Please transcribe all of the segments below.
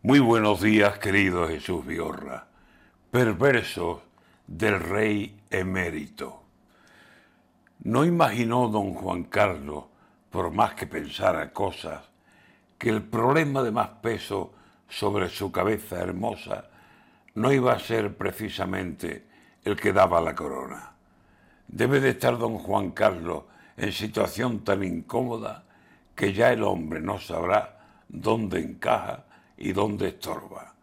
Muy buenos días, querido Jesús Vigorra, perverso del rey emérito. No imaginó don Juan Carlos, por más que pensara cosas, que el problema de más peso sobre su cabeza hermosa no iba a ser precisamente el que daba la corona. Debe de estar don Juan Carlos en situación tan incómoda que ya el hombre no sabrá dónde encaja y dónde estorba.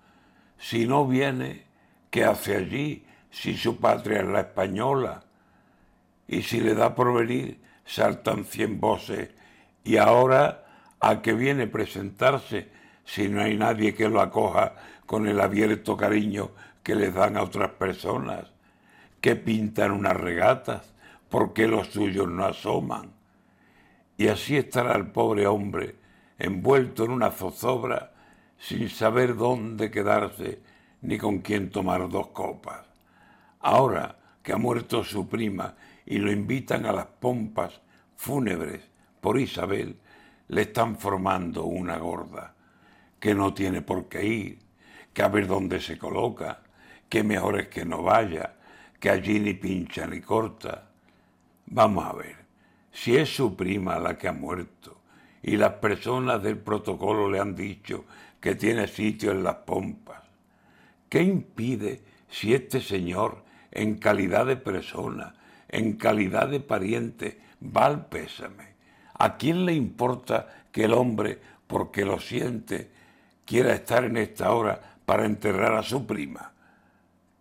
Si no viene, ¿qué hace allí si su patria es la española? Y si le da por venir, saltan cien voces. Y ahora, ¿a qué viene presentarse si no hay nadie que lo acoja con el abierto cariño que les dan a otras personas? que pintan unas regatas? porque los suyos no asoman? Y así estará el pobre hombre envuelto en una zozobra sin saber dónde quedarse ni con quién tomar dos copas. Ahora que ha muerto su prima y lo invitan a las pompas fúnebres por Isabel, le están formando una gorda, que no tiene por qué ir, que a ver dónde se coloca, que mejor es que no vaya, que allí ni pincha ni corta. Vamos a ver, si es su prima la que ha muerto y las personas del protocolo le han dicho que tiene sitio en las pompas. ¿Qué impide si este señor, en calidad de persona, en calidad de pariente, va al pésame? ¿A quién le importa que el hombre, porque lo siente, quiera estar en esta hora para enterrar a su prima?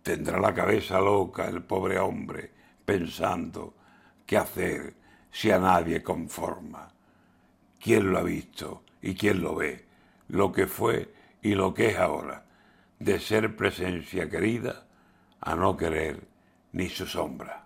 Tendrá la cabeza loca el pobre hombre pensando qué hacer si a nadie conforma. ¿Quién lo ha visto y quién lo ve? lo que fue y lo que es ahora, de ser presencia querida a no querer ni su sombra.